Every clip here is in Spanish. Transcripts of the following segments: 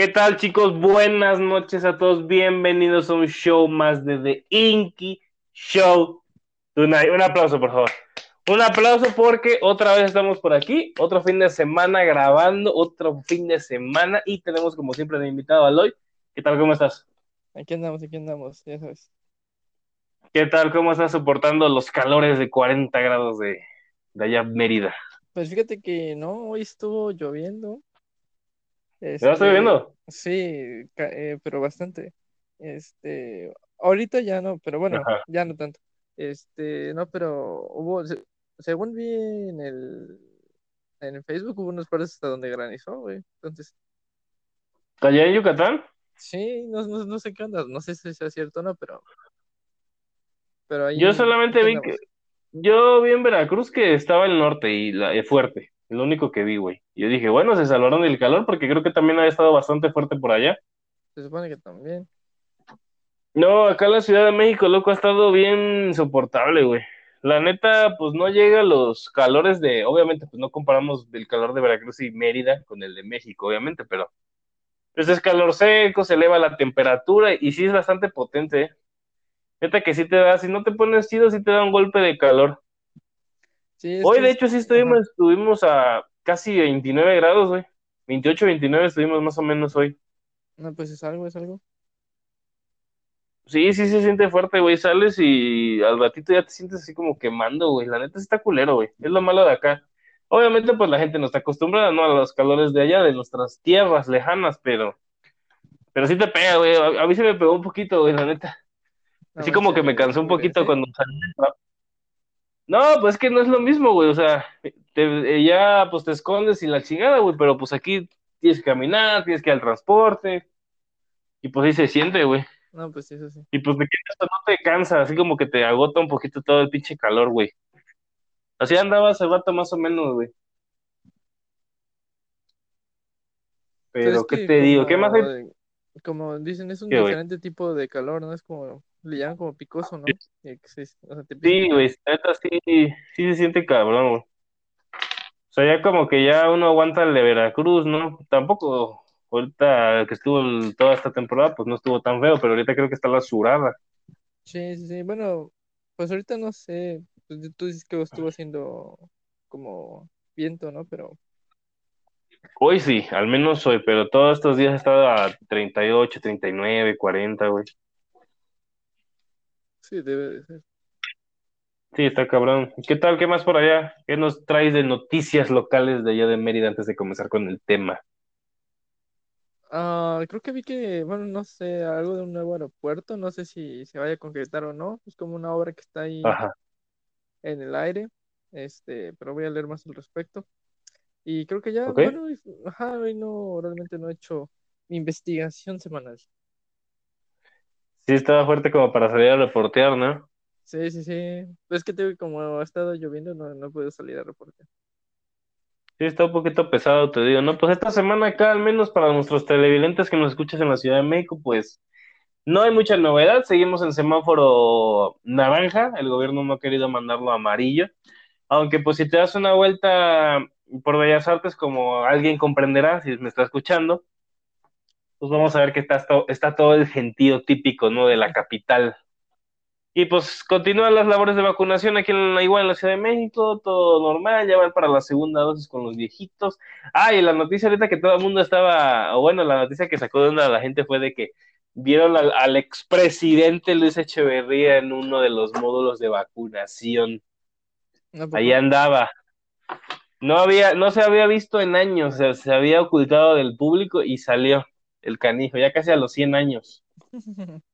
¿Qué tal, chicos? Buenas noches a todos. Bienvenidos a un show más de The Inky Show Tonight. Un aplauso, por favor. Un aplauso porque otra vez estamos por aquí. Otro fin de semana grabando, otro fin de semana. Y tenemos, como siempre, de invitado a Aloy. ¿Qué tal? ¿Cómo estás? Aquí andamos, aquí andamos, ya sabes. ¿Qué tal? ¿Cómo estás soportando los calores de 40 grados de, de allá Mérida? Pues fíjate que no, hoy estuvo lloviendo. ¿Ya estoy Este, viendo? sí, eh, pero bastante. Este, ahorita ya no, pero bueno, Ajá. ya no tanto. Este, no, pero hubo, se- según vi en el, en Facebook hubo unas partes hasta donde granizó, güey. Entonces, ¿Allá en Yucatán? sí, no, no, no sé qué onda, no sé si sea cierto o no, pero, pero ahí, Yo solamente vi que. Yo vi en Veracruz que estaba el norte y la, eh, fuerte. Lo único que vi, güey. Yo dije, bueno, se salvaron del calor porque creo que también ha estado bastante fuerte por allá. Se supone que también. No, acá en la Ciudad de México, loco, ha estado bien insoportable, güey. La neta, pues no llega a los calores de, obviamente, pues no comparamos el calor de Veracruz y Mérida con el de México, obviamente, pero pues es calor seco, se eleva la temperatura y sí es bastante potente, ¿eh? Neta que sí te da, si no te pones chido, sí te da un golpe de calor. Sí, Hoy, que de hecho, sí ajá. estuvimos, estuvimos a casi 29 grados, güey. 28, 29 estuvimos más o menos hoy. No, pues es algo, es algo. Sí, sí se siente fuerte, güey. Sales y al ratito ya te sientes así como quemando, güey. La neta sí está culero, güey. Es lo malo de acá. Obviamente, pues la gente no está acostumbrada, ¿no? A los calores de allá, de nuestras tierras lejanas, pero, pero sí te pega, güey. A, a mí se me pegó un poquito, güey, la neta. No Así como que me cansó un ¿cómo crees, poquito cuando salí del trabajo. No, pues es que no es lo mismo, güey. O sea, te- ya pues te escondes y la chingada, güey. Pero pues aquí tienes que caminar, tienes que ir al transporte. Y pues sí se siente, güey. No, pues sí, eso sí. Y pues de que esto no te cansa, así como que te agota un poquito todo el pinche calor, güey. Así andaba hace rato más o menos, güey. Pero, ¿qué que te digo? ¿Qué más hay? como, dicen, es un diferente tipo de calor, ¿no? Es como, le llaman como picoso, ¿no? O sea, te Sí, picar. güey, neta, sí, sí se siente cabrón, güey. O sea, ya como que ya uno aguanta el de Veracruz, ¿no? Tampoco, ahorita que estuvo el- toda esta temporada, pues no estuvo tan feo, pero ahorita creo que está la surada. Sí, sí, sí. Bueno, pues ahorita no sé. Pues tú dices que estuvo haciendo como viento, ¿no? Pero Hoy sí, al menos hoy, pero todos estos días ha estado a 38, 39, 40, güey. Sí, debe de ser. Sí, está cabrón. ¿Qué tal? ¿Qué más por allá? ¿Qué nos traes de noticias locales de allá de Mérida antes de comenzar con el tema? Ah, creo que vi que, bueno, no sé, algo de un nuevo aeropuerto. No sé si se vaya a concretar o no. Es como una obra que está ahí Ajá. en el aire. Este, pero voy a leer más al respecto. Y creo que ya, bueno, ajá, hoy no, realmente no he hecho mi investigación semanal. Sí, estaba fuerte como para salir a reportear, ¿no? Sí, sí, sí. Es que te como ha estado lloviendo, no, no puedo salir a reportear. Sí, está un poquito pesado, te digo, ¿no? Pues esta semana acá, al menos para nuestros televidentes que nos escuchas en la Ciudad de México, pues no hay mucha novedad. Seguimos en semáforo naranja. El gobierno no ha querido mandarlo a amarillo. Aunque pues si te das una vuelta por Bellas Artes, como alguien comprenderá, si me está escuchando, pues vamos a ver que está, está todo el gentío típico, ¿no? De la capital. Y pues continúan las labores de vacunación aquí en la, igual en la Ciudad de México, todo normal, ya van para la segunda dosis con los viejitos. Ah, y la noticia ahorita que todo el mundo estaba, o bueno, la noticia que sacó de onda la gente fue de que vieron al, al expresidente Luis Echeverría en uno de los módulos de vacunación. ¿A poco? Ahí andaba. No había, no se había visto en años, o sea, se había ocultado del público y salió el canijo, ya casi a los 100 años.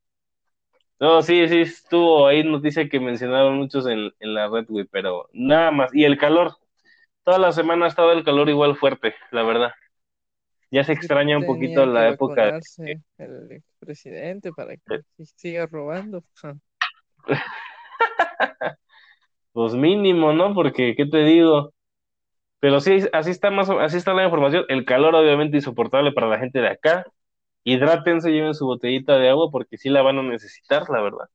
No, sí, sí, estuvo ahí noticia que mencionaron muchos en, en la red, güey, pero nada más. Y el calor, toda la semana ha estado el calor igual fuerte, la verdad. Ya se extraña un poquito que la época. el expresidente para que sí siga robando. Pues mínimo, ¿no? Porque, ¿qué te digo? Pero sí, así está más, así está la información. El calor obviamente insoportable para la gente de acá. Hidrátense, lleven su botellita de agua porque sí la van a necesitar, la verdad.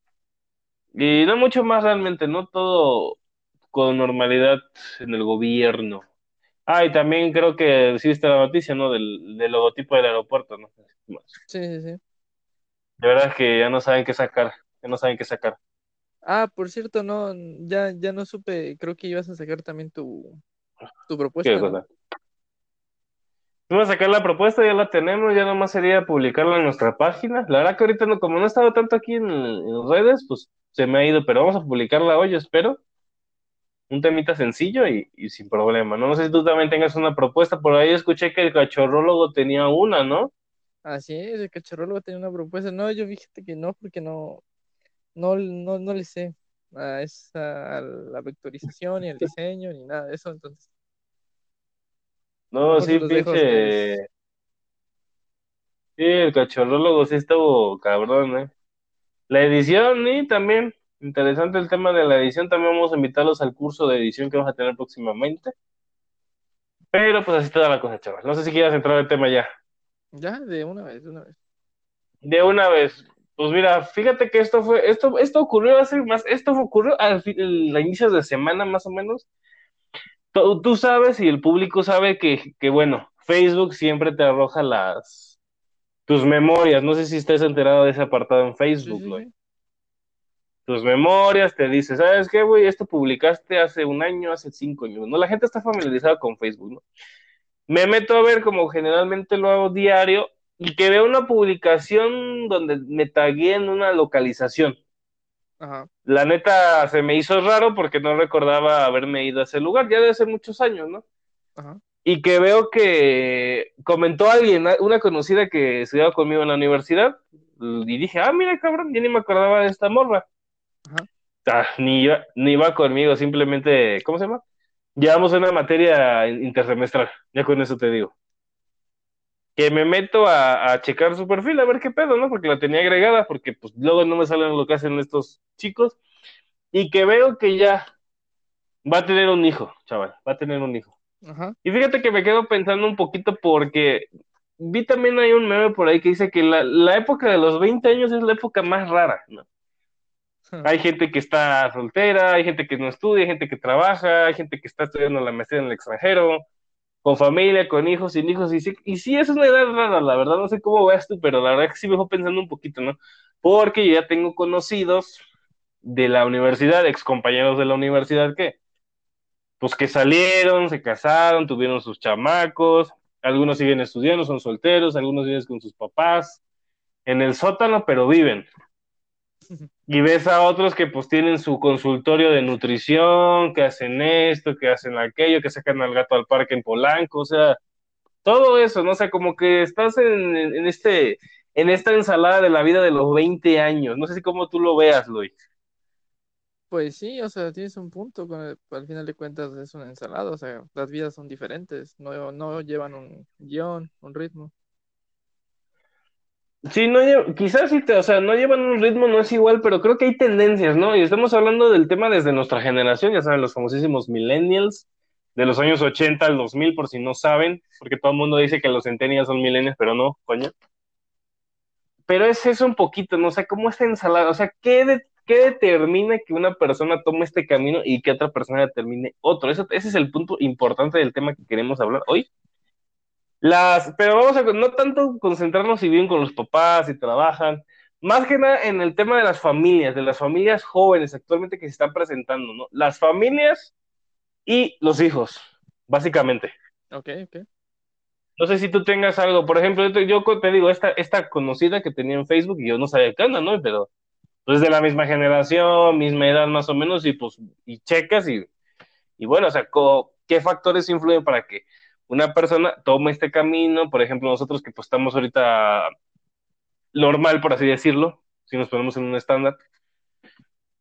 Y no mucho más realmente, no todo con normalidad en el gobierno. Ah, y también creo que sí está la noticia, ¿no? Del, del logotipo del aeropuerto, ¿no? Sí, sí, sí. De verdad que ya no saben qué sacar, ya no saben qué sacar. Ah, por cierto, no, ya, ya no supe, creo que ibas a sacar también tu, tu ¿Qué propuesta, ¿no? cosa? Vamos a sacar la propuesta, ya la tenemos, ya nomás sería publicarla en nuestra página. La verdad que ahorita, no, como no he estado tanto aquí en, en redes, pues se me ha ido, pero vamos a publicarla hoy, espero. Un temita sencillo y, sin problema, ¿no? No sé si tú también tengas una propuesta, por ahí escuché que el cachorrólogo tenía una, ¿no? Así es, el cacharrólogo tenía una propuesta. No, yo fíjate que no, porque no, no, no, no le sé a esa, a la vectorización, ni al diseño, ni nada de eso, entonces No, sí, pinche. Sí, el cachorrólogo sí estuvo cabrón, ¿eh? La edición, y también, interesante el tema de la edición, también vamos a invitarlos al curso de edición que vamos a tener próximamente. Pero pues así está la cosa, chaval. No sé si quieras entrar al tema ya. Ya, de una vez, de una vez. De una vez. Pues mira, fíjate que esto fue, esto, esto ocurrió hace más, esto ocurrió al fin, inicios de semana más o menos. Tú, tú sabes y el público sabe que, que, bueno, Facebook siempre te arroja las, tus memorias. No sé si estés enterado de ese apartado en Facebook, sí, güey. sí. tus memorias, te dice, ¿sabes qué, güey? Esto publicaste hace un año, hace cinco años, ¿no? La gente está familiarizada con Facebook, ¿no? Me meto a ver como generalmente lo hago diario y que veo una publicación donde me tagué en una localización. Ajá, La neta se me hizo raro porque no recordaba haberme ido a ese lugar, ya de hace muchos años, ¿no? ajá, Y que veo que comentó alguien, una conocida que estudiaba conmigo en la universidad, y dije, ah, mira, cabrón, ya ni me acordaba de esta morra. ajá. Ah, ni, iba, ni iba conmigo, simplemente, ¿cómo se llama? Llevamos una materia intersemestral, ya con eso te digo. Que me meto a, a, checar su perfil a ver qué pedo, ¿no? Porque la tenía agregada, porque pues luego no me salen lo que hacen estos chicos. Y que veo que ya va a tener un hijo, chaval, va a tener un hijo. Ajá. Y fíjate que me quedo pensando un poquito porque vi también hay un meme por ahí que dice que la, la época de los 20 años es la época más rara, ¿no? Hay gente que está soltera, hay gente que no estudia, hay gente que trabaja, hay gente que está estudiando la maestría en el extranjero, con familia, con hijos, sin hijos. Y sí, y sí es una edad rara, la verdad, no sé cómo veas tú, pero la verdad que sí me dejó pensando un poquito, ¿no? Porque yo ya tengo conocidos de la universidad, ex compañeros de la universidad, que pues que salieron, se casaron, tuvieron sus chamacos, algunos siguen estudiando, son solteros, algunos viven con sus papás, en el sótano, pero viven. Y ves a otros que pues tienen su consultorio de nutrición, que hacen esto, que hacen aquello, que sacan al gato al parque en Polanco, o sea, todo eso, ¿no? O sea, como que estás en, en este, en esta ensalada de la vida de los 20 años. No sé si cómo tú lo veas, Luis. Pues sí, o sea, tienes un punto, al final de cuentas es una ensalada, o sea, las vidas son diferentes, no, no llevan un guion, un ritmo. Sí, no lle- quizás sí, te, o sea, no llevan un ritmo, no es igual, pero creo que hay tendencias, ¿no? Y estamos hablando del tema desde nuestra generación, ya saben, los famosísimos millennials, de los años 80 al 2000, por si no saben, porque todo el mundo dice que los centennials son millennials, pero no, coño. Pero es eso un poquito, ¿no? O sea, ¿cómo esta ensalada? O sea, ¿qué, qué determina que una persona tome este camino y que otra persona determine otro? Eso, ese es el punto importante del tema que queremos hablar hoy. Las, pero vamos a no tanto concentrarnos si viven con los papás, si trabajan, más que nada en el tema de las familias, de las familias jóvenes actualmente que se están presentando, ¿no? Las familias y los hijos, básicamente. Ok, ok. No sé si tú tengas algo, por ejemplo, yo te, digo, esta, esta conocida que tenía en Facebook y yo no sabía qué onda, ¿no? Pero pues de la misma generación, misma edad más o menos, y pues, y checas y, y bueno, o sea, ¿qué factores influyen para que una persona tome este camino? Por ejemplo, nosotros que pues estamos ahorita normal, por así decirlo, si nos ponemos en un estándar.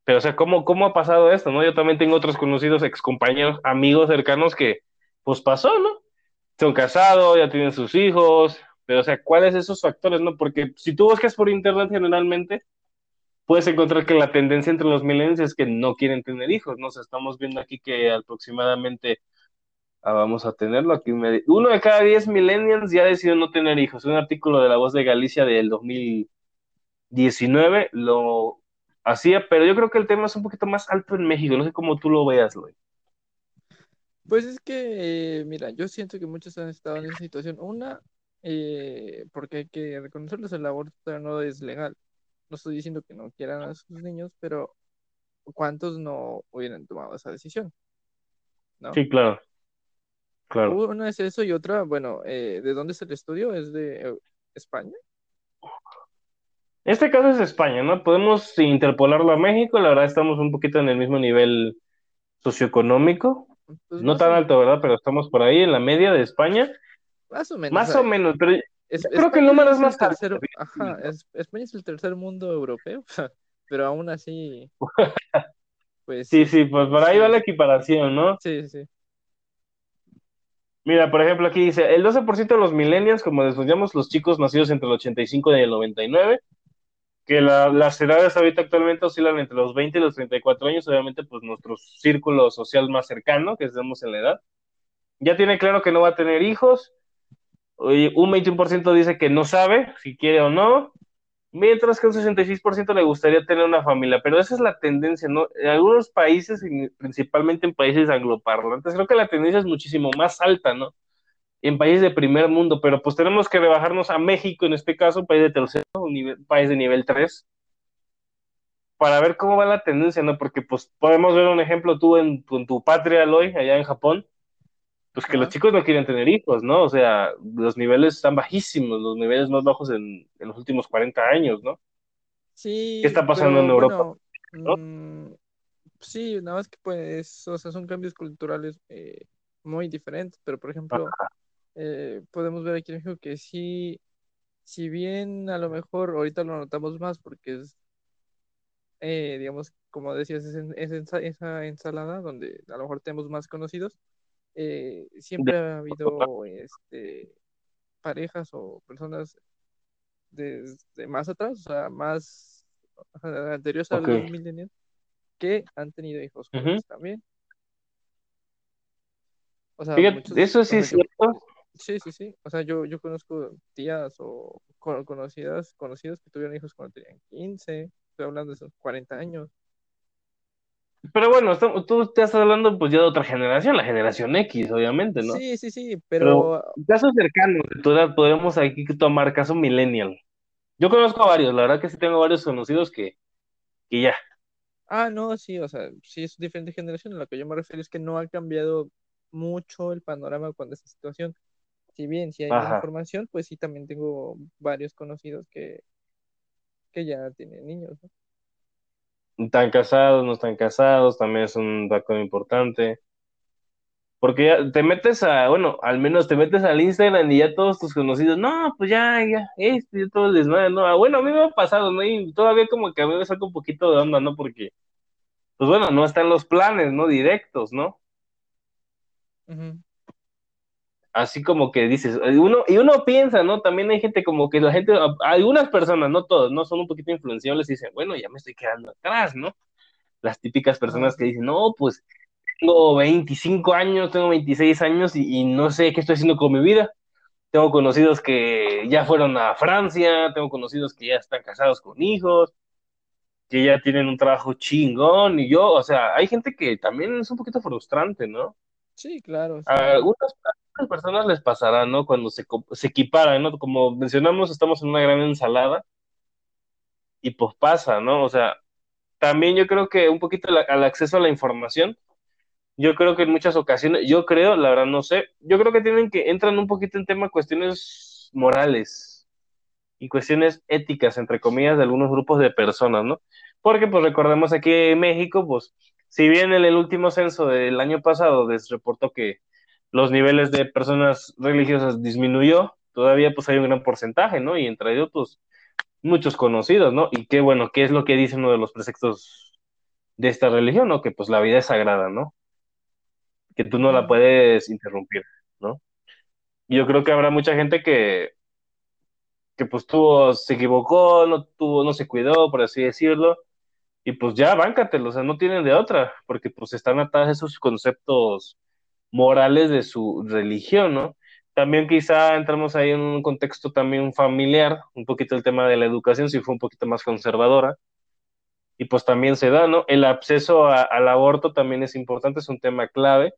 Pero, o sea, ¿cómo, ¿cómo ha pasado esto, no? Yo también tengo otros conocidos, excompañeros, amigos cercanos que, pues pasó, ¿no? Son casados, ya tienen sus hijos, pero, o sea, ¿cuáles esos factores, no? Porque si tú buscas por internet generalmente, puedes encontrar que la tendencia entre los millennials es que no quieren tener hijos, ¿no? O sea, estamos viendo aquí que aproximadamente Ah, vamos a tenerlo aquí. Uno de cada diez millennials ya decidió no tener hijos. Un artículo de La Voz de Galicia del 2019 lo hacía, pero yo creo que el tema es un poquito más alto en México. No sé cómo tú lo veas, güey. Pues es que, eh, mira, yo siento que muchos han estado en esa situación. Una, eh, porque hay que reconocerles, el aborto no es legal. No estoy diciendo que no quieran a sus niños, pero ¿cuántos no hubieran tomado esa decisión? ¿No? Sí, claro. Claro. Una es eso y otra, bueno, eh, ¿de dónde es el estudio? ¿Es de eh, España? Este caso es España, ¿no? Podemos interpolarlo a México, la verdad estamos un poquito en el mismo nivel socioeconómico, Pues no tan o, alto, ¿verdad? Pero estamos por ahí en la media de España, más o menos. más o sea, o menos, pero yo es- creo que el número es más alto. tercer, ajá, es- España es el tercer mundo europeo, pero aún así, pues Sí, sí, pues por ahí sí, va la equiparación, ¿no? sí, sí. Mira, por ejemplo, aquí dice, el 12% de los millennials, como les llamamos, los chicos nacidos entre el 85 y el 99, que la- las edades ahorita actualmente oscilan entre los 20 y los 34 años, obviamente pues nuestro círculo social más cercano, que estamos en la edad, ya tiene claro que no va a tener hijos, un 21% dice que no sabe si quiere o no, mientras que un 66% le gustaría tener una familia, pero esa es la tendencia, ¿no? En algunos países, principalmente en países angloparlantes, creo que la tendencia es muchísimo más alta, ¿no? En países de primer mundo, pero pues tenemos que rebajarnos a México, en este caso, un país de tercero, país de nivel 3, para ver cómo va la tendencia, ¿no? Porque pues podemos ver un ejemplo tú en tu patria, Aloy, allá en Japón, pues que los chicos no quieren tener hijos, ¿no? O sea, los niveles están bajísimos, los niveles más bajos en, en los últimos 40 años, ¿no? Sí, ¿Qué está pasando pero en Europa? bueno, ¿no? mm, sí, nada más que pues, o sea, son cambios culturales eh, muy diferentes, pero por ejemplo, eh, podemos ver aquí en México que sí, si bien a lo mejor ahorita lo notamos más porque es, eh, digamos, como decías, es, en- es ensa- esa ensalada donde a lo mejor tenemos más conocidos, eh, siempre ha habido este, parejas o personas desde más atrás, o sea, más anteriores a Ok. los millennials, que han tenido hijos Ujú. jóvenes también. O sea, Fíjate, muchos, eso sí es yo, cierto. sí, sí, sí. O sea, yo, yo conozco tías o co- conocidas, conocidos que tuvieron hijos cuando tenían 15, estoy hablando de esos 40 años. Pero bueno, estamos- tú estás hablando pues ya de otra generación, la generación X, obviamente, ¿no? Sí, sí, sí, Pero pero casos cercanos de tu edad, podemos aquí tomar caso millennial. Yo conozco a varios, la verdad que sí tengo varios conocidos que, que ya. Ah, no, sí, o sea, sí es diferente generación. A lo que yo me refiero es que no ha cambiado mucho el panorama con esta situación. Si bien si hay más información, pues sí también tengo varios conocidos que, que ya tienen niños, ¿no? Están casados, no están casados, también es un factor importante. Porque ya te metes a, bueno, al menos te metes al Instagram y ya todos tus conocidos, no, pues ya, ya, este, ya todo el desmadre, no, ah, bueno, a mí me ha pasado, ¿no? Y todavía como que a mí me saca un poquito de onda, ¿no? Porque, pues bueno, no están los planes, ¿no? Directos, ¿no? Ujú. Así como que dices, eh, uno, y uno piensa, ¿no? También hay gente como que la gente, algunas personas, no todos, ¿no? Son un poquito influenciables y dicen, bueno, ya me estoy quedando atrás, ¿no? Las típicas personas que dicen, no, pues tengo 25 años, tengo 26 años y no sé qué estoy haciendo con mi vida. Tengo conocidos que ya fueron a Francia, tengo conocidos que ya están casados con hijos, que ya tienen un trabajo chingón y yo, o sea, hay gente que también es un poquito frustrante, ¿no? Sí, claro, A algunas, a algunas personas les pasará, ¿no? Cuando se, se equiparan, ¿no? Como mencionamos, estamos en una gran ensalada y pues pasa, ¿no? O sea, también yo creo que un poquito la- al acceso a la información, yo creo que en muchas ocasiones, yo creo, la verdad no sé, yo creo que tienen que, entran un poquito en tema cuestiones morales y cuestiones éticas, entre comillas, de algunos grupos de personas, ¿no? Porque pues recordemos aquí en México, pues si bien en el último censo del año pasado les reportó que los niveles de personas religiosas disminuyó, todavía pues hay un gran porcentaje, ¿no? Y entre ellos pues muchos conocidos, ¿no? Y qué bueno, ¿qué es lo que dice uno de los preceptos de esta religión, ¿no? Que pues la vida es sagrada, ¿no? Que tú no la puedes interrumpir, ¿no? Y yo creo que habrá mucha gente que, que pues tuvo, se equivocó, no tuvo, no se cuidó, por así decirlo, y pues ya, báncatelo, o sea, no tienen de otra, porque pues están atadas a esos conceptos morales de su religión, ¿no? También quizá entramos ahí en un contexto también familiar, un poquito el tema de la educación, si fue un poquito más conservadora, y pues también se da, ¿no? El acceso al aborto también es importante, es un tema clave,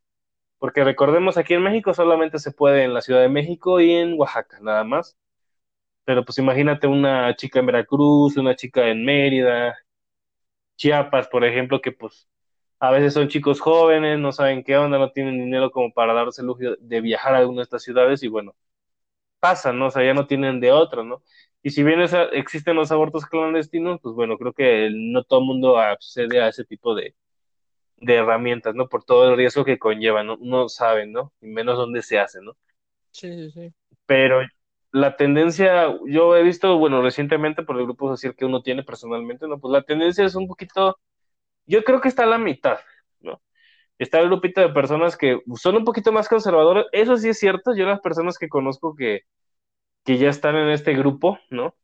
Porque recordemos, aquí en México solamente se puede en la Ciudad de México y en Oaxaca, nada más. Pero pues imagínate una chica en Veracruz, una chica en Mérida, Chiapas, por ejemplo, que pues a veces son chicos jóvenes, no saben qué onda, no tienen dinero como para darse el lujo de viajar a alguna de estas ciudades y bueno, pasa, ¿no? O sea, ya no tienen de otra, ¿no? Y si bien existen los abortos clandestinos, pues bueno, creo que no todo el mundo accede a ese tipo de, de herramientas, ¿no? Por todo el riesgo que conlleva, ¿no? No saben, ¿no? Y menos dónde se hace, ¿no? Sí, sí, sí. Pero la tendencia, yo he visto, bueno, recientemente por el grupo social que uno tiene personalmente, ¿no? Pues la tendencia es un poquito, yo creo que está a la mitad, ¿no? Está el grupito de personas que son un poquito más conservadoras, eso sí es cierto, yo las personas que conozco que, que ya están en este grupo, ¿no?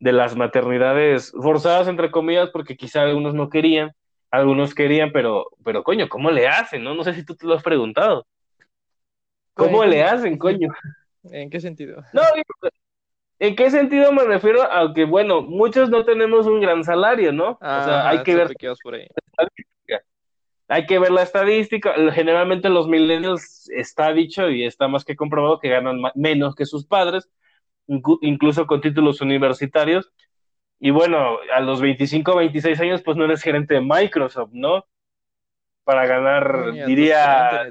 De las maternidades forzadas, entre comillas, porque quizá algunos no querían, algunos querían, pero, pero coño, ¿cómo le hacen? No, no sé si tú te lo has preguntado. ¿Cómo le hacen, coño? ¿En qué sentido? No, ¿en qué sentido me refiero? A que, bueno, muchos no tenemos un gran salario, ¿no? o sea, hay que ver. Por ahí. Hay que ver la estadística. Generalmente los millennials está dicho y está más que comprobado que ganan menos que sus padres, incluso con títulos universitarios. Y bueno, a los 25 o 26 años, pues no eres gerente de Microsoft, ¿no? Para ganar, diría...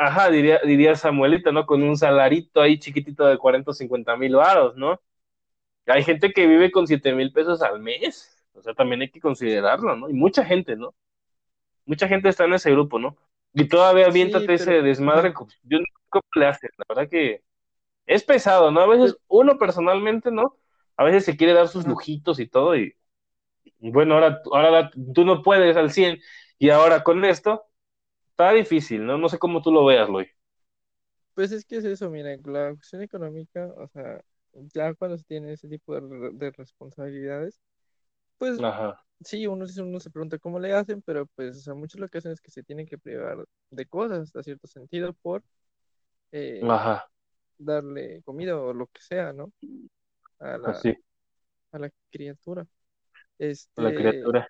Ajá, diría, diría Samuelita, ¿no? Con un salarito ahí chiquitito de 40 o 50 mil varos, ¿no? Hay gente que vive con 7 mil pesos al mes. O sea, también hay que considerarlo, ¿no? Y mucha gente, ¿no? Mucha gente está en ese grupo, ¿no? Y todavía aviéntate ese desmadre. Yo no sé cómo le hacen, la verdad que es pesado, ¿no? A veces uno personalmente, ¿no? a veces se quiere dar sus lujitos y todo, y, bueno, ahora, ahora tú no puedes al 100, y ahora con esto, está difícil, ¿no? No sé cómo tú lo veas, Loy. Pues es que es eso, mira, la cuestión económica, o sea, ya cuando se tiene ese tipo de, responsabilidades, pues sí, uno, uno se pregunta cómo le hacen, pero pues, o sea, muchos lo que hacen es que se tienen que privar de cosas, hasta cierto sentido, por eh, darle comida o lo que sea, ¿no? a la, pues a la criatura. Este, la criatura.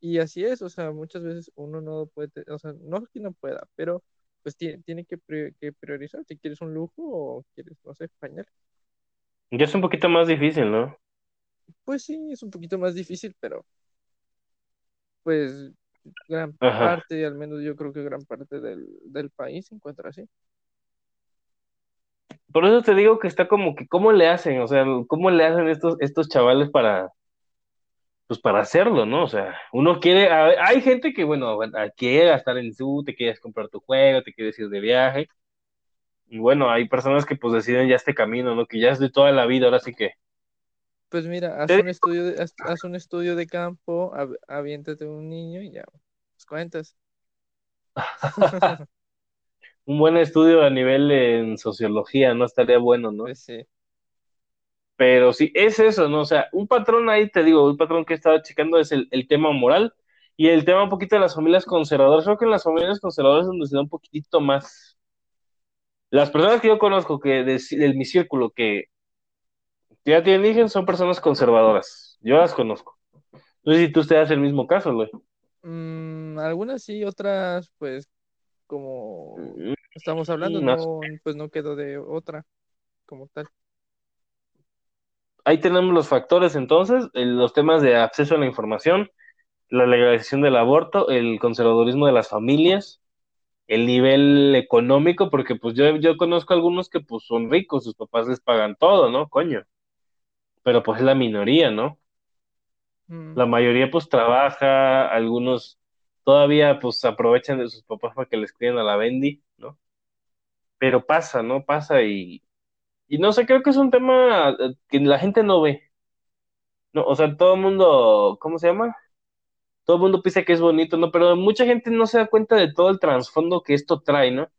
Y así es, o sea, muchas veces uno no puede, o sea, no es que no pueda, pero pues tiene, tiene que, priorizar si quieres un lujo o quieres, no sé, pañal. Ya es un poquito más difícil, ¿no? Pues sí, es un poquito más difícil, pero pues gran parte, al menos yo creo que gran parte del, del país se encuentra así. Por eso te digo que está como que, ¿cómo le hacen? O sea, ¿cómo le hacen estos, estos chavales para, pues para hacerlo, ¿no? O sea, uno quiere, hay gente que, bueno, quiere gastar en su, te quieres comprar tu juego, te quieres ir de viaje. Y bueno, hay personas que pues deciden ya este camino, ¿no? Que ya es de toda la vida, ahora sí que. Pues mira, haz un estudio de, haz, un estudio de campo, aviéntate un niño y ya, pues cuentas. un buen estudio a nivel en sociología, ¿no? Estaría bueno, ¿no? Pues sí. Pero sí, es eso, ¿no? O sea, un patrón ahí, te digo, un patrón que estaba checando es el, tema moral y el tema un poquito de las familias conservadoras. Creo que en las familias conservadoras es donde se da un poquitito más. Las personas que yo conozco, que de, mi círculo, que ya tienen hijos, son personas conservadoras. Yo las conozco. No sé si tú te das el mismo caso, güey. Mm, algunas sí, otras, pues, como mm, estamos hablando, no, pues no quedó de otra como tal. Ahí tenemos los factores entonces, los temas de acceso a la información, la legalización del aborto, el conservadurismo de las familias, el nivel económico, porque pues yo, yo conozco algunos que pues son ricos, sus papás les pagan todo, ¿no? Coño. Pero pues es la minoría, ¿no? Mm. La mayoría pues trabaja, algunos todavía pues aprovechan de sus papás para que les críen a la Bendy, ¿no? Pero pasa, ¿no? Pasa y, y no sé, creo que es un tema eh, que la gente no ve. No, o sea, todo el mundo, ¿cómo se llama? Todo el mundo piensa que es bonito, ¿no? Pero mucha gente no se da cuenta de todo el trasfondo que esto trae, ¿no?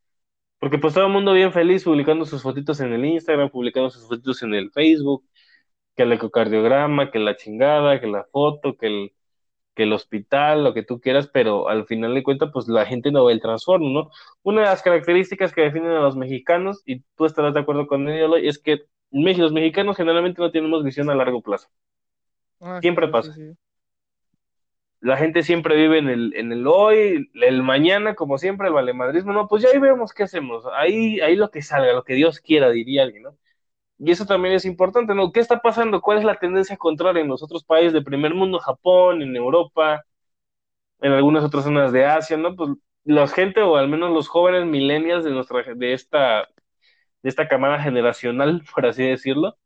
Porque pues todo el mundo bien feliz publicando sus fotitos en el Instagram, publicando sus fotitos en el Facebook, que el ecocardiograma, que la chingada, que la foto, que el, que el hospital, lo que tú quieras, pero al final de cuentas, pues la gente no ve el trastorno, ¿no? Una de las características que definen a los mexicanos, y tú estarás de acuerdo con ello, es que los mexicanos generalmente no tenemos visión a largo plazo. Ah, Siempre pasa. la gente siempre vive en el, en el hoy, el mañana, como siempre, el valemadrismo, no, pues ya ahí vemos qué hacemos, ahí, ahí lo que salga, lo que Dios quiera, diría alguien, ¿no? Y eso también es importante, ¿no? ¿Qué está pasando? ¿Cuál es la tendencia contraria en los otros países del primer mundo, Japón, en Europa, en algunas otras zonas de Asia, ¿no? Pues la gente, o al menos los jóvenes millennials de nuestra, de esta, de esta camada generacional, por así decirlo,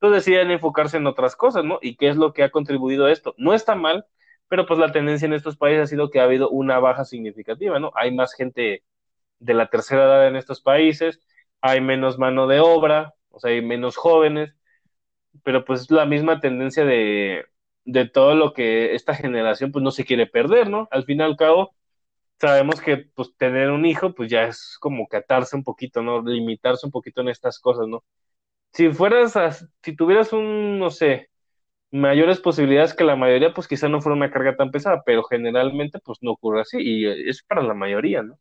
pues deciden enfocarse en otras cosas, ¿no? ¿Y qué es lo que ha contribuido a esto? No está mal, pero pues la tendencia en estos países ha sido que ha habido una baja significativa, ¿no? Hay más gente de la tercera edad en estos países, hay menos mano de obra, o sea, hay menos jóvenes, pero pues la misma tendencia de, de todo lo que esta generación pues no se quiere perder, ¿no? Al fin y al cabo, sabemos que pues tener un hijo pues ya es como catarse un poquito, ¿no? Limitarse un poquito en estas cosas, ¿no? Si fueras, si tuvieras un, no sé, mayores posibilidades que la mayoría, pues quizá no fuera una carga tan pesada, pero generalmente pues no ocurre así y es para la mayoría, ¿no?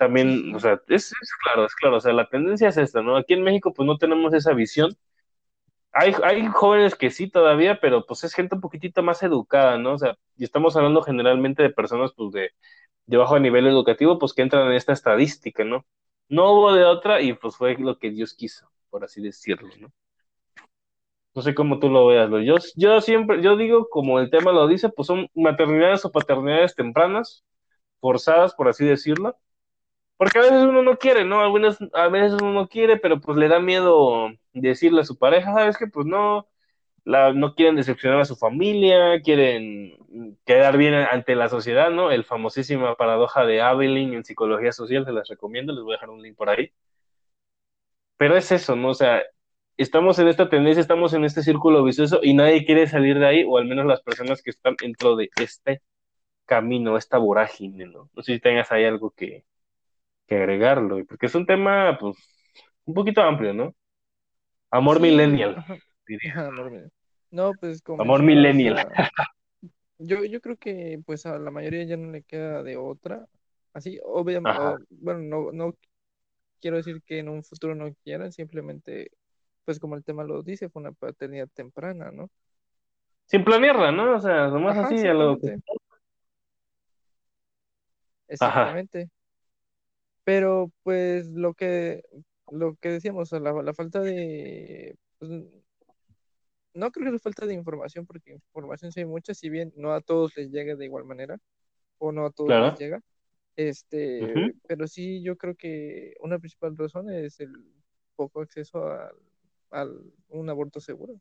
También, o sea, es, es, claro, es claro, o sea, la tendencia es esta, ¿no? Aquí en México pues no tenemos esa visión. Hay, hay jóvenes que sí todavía, pero pues es gente un poquitito más educada, ¿no? O sea, y estamos hablando generalmente de personas pues de, de bajo nivel educativo, pues que entran en esta estadística, ¿no? No hubo de otra y pues fue lo que Dios quiso, por así decirlo, ¿no? No sé cómo tú lo veas, Yo, yo siempre, yo digo, como el tema lo dice, pues son maternidades o paternidades tempranas, forzadas, por así decirlo. Porque a veces uno no quiere, ¿no? Algunas, a veces uno no quiere, pero pues le da miedo decirle a su pareja, ¿sabes qué? Pues no, la, no quieren decepcionar a su familia, quieren quedar bien ante la sociedad, ¿no? El famosísima paradoja de Abilene en psicología social, se las recomiendo, les voy a dejar un link por ahí. Pero es eso, ¿no? O sea, estamos en esta tendencia, estamos en este círculo vicioso y nadie quiere salir de ahí, o al menos las personas que están dentro de este camino, esta vorágine, ¿no? No sé si tengas ahí algo que, que agregarlo, porque es un tema, pues, un poquito amplio, ¿no? Amor millennial. No, pues como... Amor millennial. yo, yo creo que pues a la mayoría ya no le queda de otra. Así, obviamente, bueno, no, no quiero decir que en un futuro no quieran, simplemente pues como el tema lo dice, fue una paternidad temprana, ¿no? Sin planearla, ¿no? O sea, nomás así a lo Exactamente. Pero pues lo que lo que decíamos, la, la falta de pues, no creo que es falta de información, porque información sí hay mucha, si bien no a todos les llega de igual manera, o no a todos les llega. Este, pero sí yo creo que una principal razón es el poco acceso al al un aborto seguro.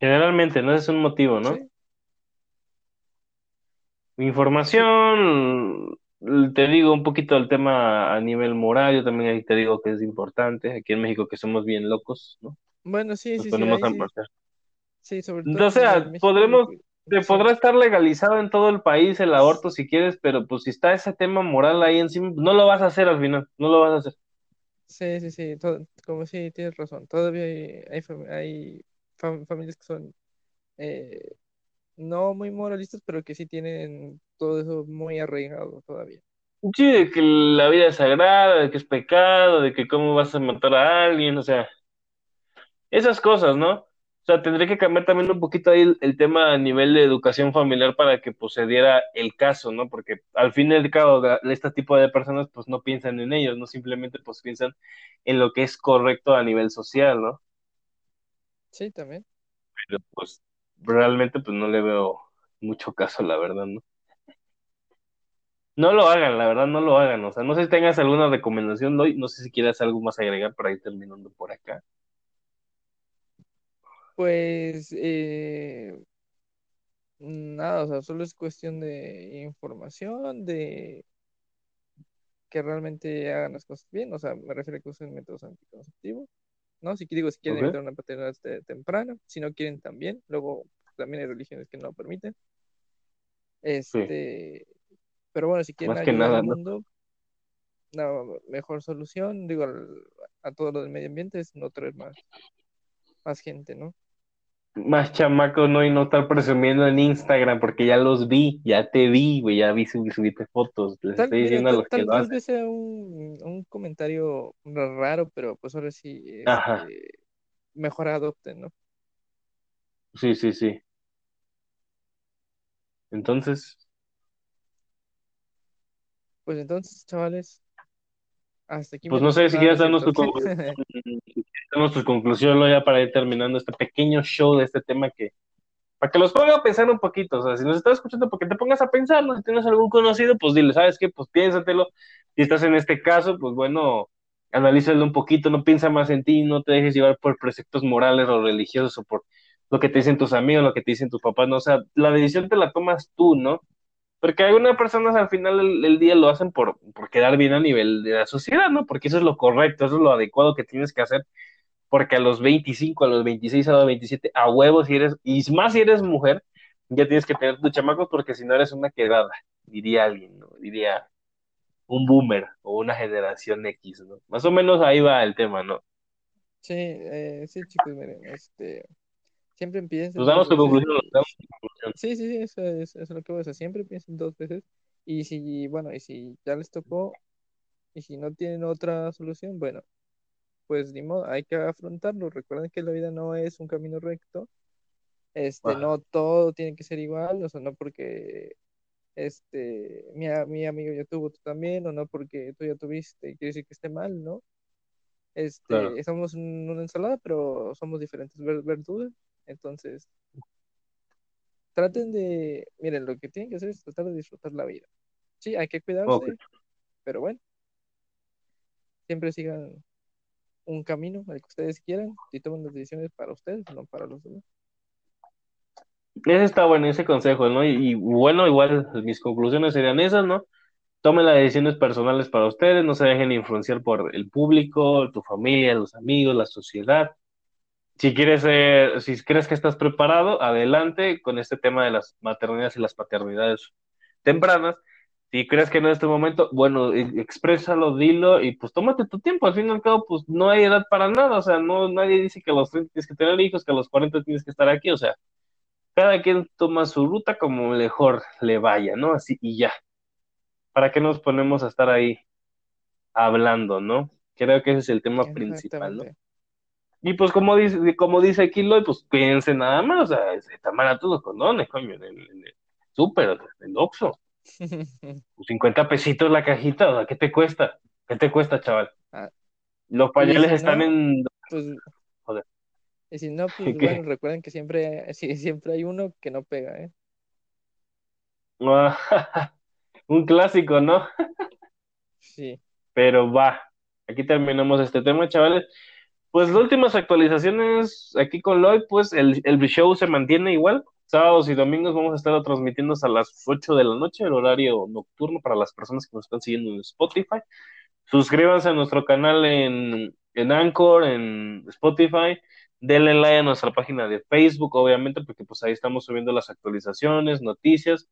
Generalmente, ¿no? es un motivo, ¿no? Información, te digo un poquito del tema a nivel moral, yo también ahí te digo que es importante, aquí en México que somos bien locos, ¿no? Bueno, sí, sí, sí. sobre todo. Entonces, podremos, te podrá estar legalizado en todo el país el aborto si quieres, pero pues si está ese tema moral ahí encima, no lo vas a hacer al final, no lo vas a hacer. Sí, sí, sí, como sí, tienes razón. Todavía hay, hay, familias que son eh, no muy moralistas, pero que sí tienen todo eso muy arraigado todavía. Sí, de que la vida es sagrada, de que es pecado, de que cómo vas a matar a alguien, o sea, esas cosas, ¿no? O sea, tendría que cambiar también un poquito ahí el, tema a nivel de educación familiar para que pues, se diera el caso, ¿no? Porque al fin y al cabo, este tipo de personas pues no piensan en ellos, no simplemente pues piensan en lo que es correcto a nivel social, ¿no? Sí, también. Pero pues realmente pues no le veo mucho caso, la verdad, ¿no? No lo hagan, la verdad, no lo hagan. O sea, no sé si tengas alguna recomendación hoy, no sé si quieras algo más agregar para ir terminando por acá. Pues eh, nada, o sea, solo es cuestión de información, de que realmente hagan las cosas bien, o sea, me refiero a que usen métodos anticonceptivos, ¿no? Si digo, si quieren evitar una paternidad este, temprana, si no quieren también, luego también hay religiones que no lo permiten. Este, pero bueno, si quieren ayudar al mundo, la mejor solución, digo, a todo lo del medio ambiente es no traer más, más gente, ¿no? Más chamaco no y no estar presumiendo en Instagram porque ya los vi, ya te vi, güey, ya vi subiste fotos, les estoy diciendo a los que lo hacen. sea un, un, comentario raro, pero pues ahora sí este, mejor adopten, ¿no? Sí, sí, sí. Entonces. Pues entonces, chavales, hasta aquí. Pues no sé si quieres darnos tu, conclusión, ya para ir terminando este pequeño show de este tema que, para que los ponga a pensar un poquito, o sea, si nos estás escuchando, porque te pongas a pensar, ¿no? Si tienes algún conocido, pues dile, ¿sabes qué? Pues piénsatelo, si estás en este caso, pues bueno, analízalo un poquito, no piensa más en ti, no te dejes llevar por preceptos morales o religiosos o por lo que te dicen tus amigos, lo que te dicen tus papás, no, o sea, la decisión te la tomas tú, ¿no? Porque algunas personas al final del, día lo hacen por, por quedar bien a nivel de la sociedad, ¿no? Porque eso es lo correcto, eso es lo adecuado que tienes que hacer, porque a los 25, a los 26, a los 27, a huevos, si eres, y más si eres mujer, ya tienes que tener tu chamaco porque si no eres una quedada, diría alguien, ¿no? Diría un boomer o una generación X, ¿no? Más o menos ahí va el tema, ¿no? Sí, eh, sí, chicos, miren, este, siempre piensen. Nos damos tu conclusión, Sí, sí, sí, eso es, eso es lo que voy a hacer. Siempre piensen dos veces. Y si, bueno, y si ya les tocó, y si no tienen otra solución, bueno, pues ni modo, hay que afrontarlo. Recuerden que la vida no es un camino recto. Este, no todo tiene que ser igual, o sea, no porque este, mi, mi amigo ya tuvo, tú también, o no porque tú ya tuviste, quiere decir que esté mal, ¿no? Este, somos una ensalada, pero somos diferentes verduras, entonces traten de, miren, lo que tienen que hacer es tratar de disfrutar la vida. Sí, hay que cuidarse, pero bueno, siempre sigan un camino al que ustedes quieran y tomen las decisiones para ustedes, no para los demás. Ese está bueno, ese consejo, ¿no? Y, bueno, igual mis conclusiones serían esas, ¿no? Tomen las decisiones personales para ustedes, no se dejen influenciar por el público, tu familia, los amigos, la sociedad. Si quieres, si crees que estás preparado, adelante con este tema de las maternidades y las paternidades tempranas. Si crees que no es tu momento, bueno, e, exprésalo, dilo y pues tómate tu tiempo. Al fin y al cabo, pues no hay edad para nada. O sea, no, nadie dice que a los 30 tienes que tener hijos, que a los 40 tienes que estar aquí. O sea, cada quien toma su ruta como mejor le vaya, ¿no? Así y ya. ¿Para qué nos ponemos a estar ahí hablando, no? Creo que ese es el tema principal, ¿no? Y pues como dice, como dice Lloyd, pues piense nada más, o sea, están baratos los condones, coño, en el, súper, en el Oxxo. 50 pesitos la cajita, o sea, ¿qué te cuesta? ¿Qué te cuesta, chaval? Ah. los pañales están en... Pues, Joder. Y si no, pues bueno, recuerden que siempre, siempre hay uno que no pega, ¿eh? Un clásico, ¿no? sí. Pero va, aquí terminamos este tema, chavales. Pues las últimas actualizaciones aquí con Lloyd, pues el, el show se mantiene igual. Sábados y domingos vamos a estar transmitiendo a las 8 de la noche, el horario nocturno para las personas que nos están siguiendo en Spotify. Suscríbanse a nuestro canal en, en Anchor, en Spotify denle like a nuestra página de Facebook, obviamente, porque pues ahí estamos subiendo las actualizaciones, noticias.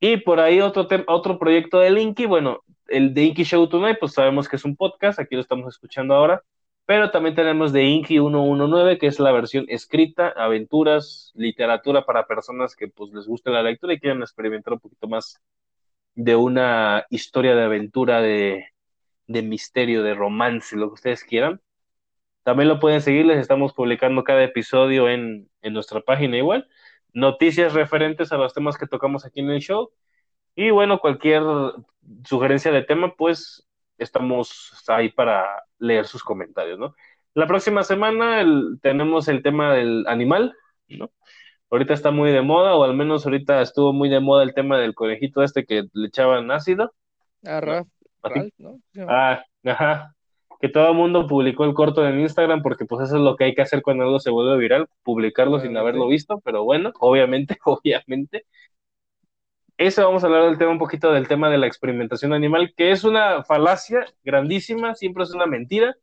Y por ahí otro, otro proyecto de Linky, bueno, el de Inky Show Tonight, pues sabemos que es un podcast, aquí lo estamos escuchando ahora, pero también tenemos de Inky 119, que es la versión escrita, aventuras, literatura para personas que pues les guste la lectura y quieran experimentar un poquito más de una historia de aventura, de, de misterio, de romance, lo que ustedes quieran. También lo pueden seguir, les estamos publicando cada episodio en, nuestra página igual. Noticias referentes a los temas que tocamos aquí en el show. Y bueno, cualquier sugerencia de tema, pues estamos ahí para leer sus comentarios, ¿no? La próxima semana tenemos el tema del animal, ¿no? Ahorita está muy de moda, o al menos ahorita estuvo muy de moda el tema del conejito este que le echaban ácido. Ah, Ralph, ¿no? Ah, ajá que todo el mundo publicó el corto en Instagram porque pues eso es lo que hay que hacer cuando algo se vuelve viral, publicarlo sin haberlo visto, pero bueno, obviamente, obviamente. Eso vamos a hablar del tema un poquito del tema de la experimentación animal, que es una falacia grandísima, siempre es una mentira.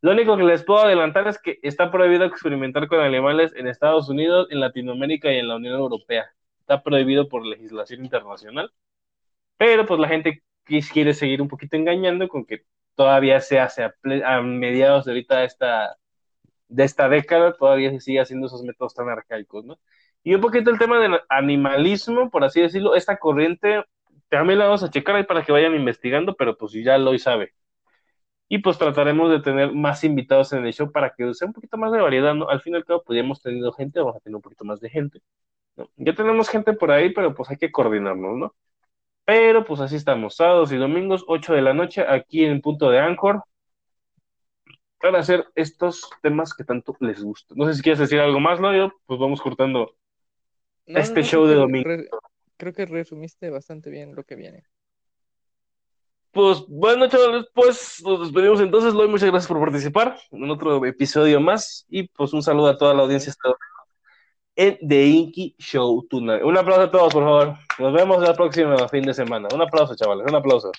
Lo único que les puedo adelantar es que está prohibido experimentar con animales en Estados Unidos, en Latinoamérica y en la Unión Europea. Está prohibido por legislación internacional. Pero pues la gente quiere seguir un poquito engañando con que todavía se hace a, mediados de ahorita esta, de esta década, todavía se sigue haciendo esos métodos tan arcaicos, ¿no? Y un poquito el tema del animalismo, por así decirlo, esta corriente, también la vamos a checar ahí para que vayan investigando, pero pues ya lo sabe. Y pues trataremos de tener más invitados en el show para que sea un poquito más de variedad, ¿no? Al fin y al cabo, pues ya hemos tenido gente, vamos a tener un poquito más de gente. Ya tenemos gente por ahí, pero pues hay que coordinarnos, ¿no? Pero pues así estamos, sábados y domingos, 8 de la noche, aquí en punto de Anchor, para hacer estos temas que tanto les gustan. No sé si quieres decir algo más, ¿no? Yo, pues vamos cortando este show de domingo. creo que resumiste bastante bien lo que viene. Pues bueno, chavales, pues nos despedimos entonces. Loy, muchas gracias por participar en otro episodio más. Y pues un saludo a toda la audiencia en The Inky Show Tonight. Un aplauso a todos, por favor. Nos vemos la próxima fin de semana. Un aplauso, chavales, un aplauso.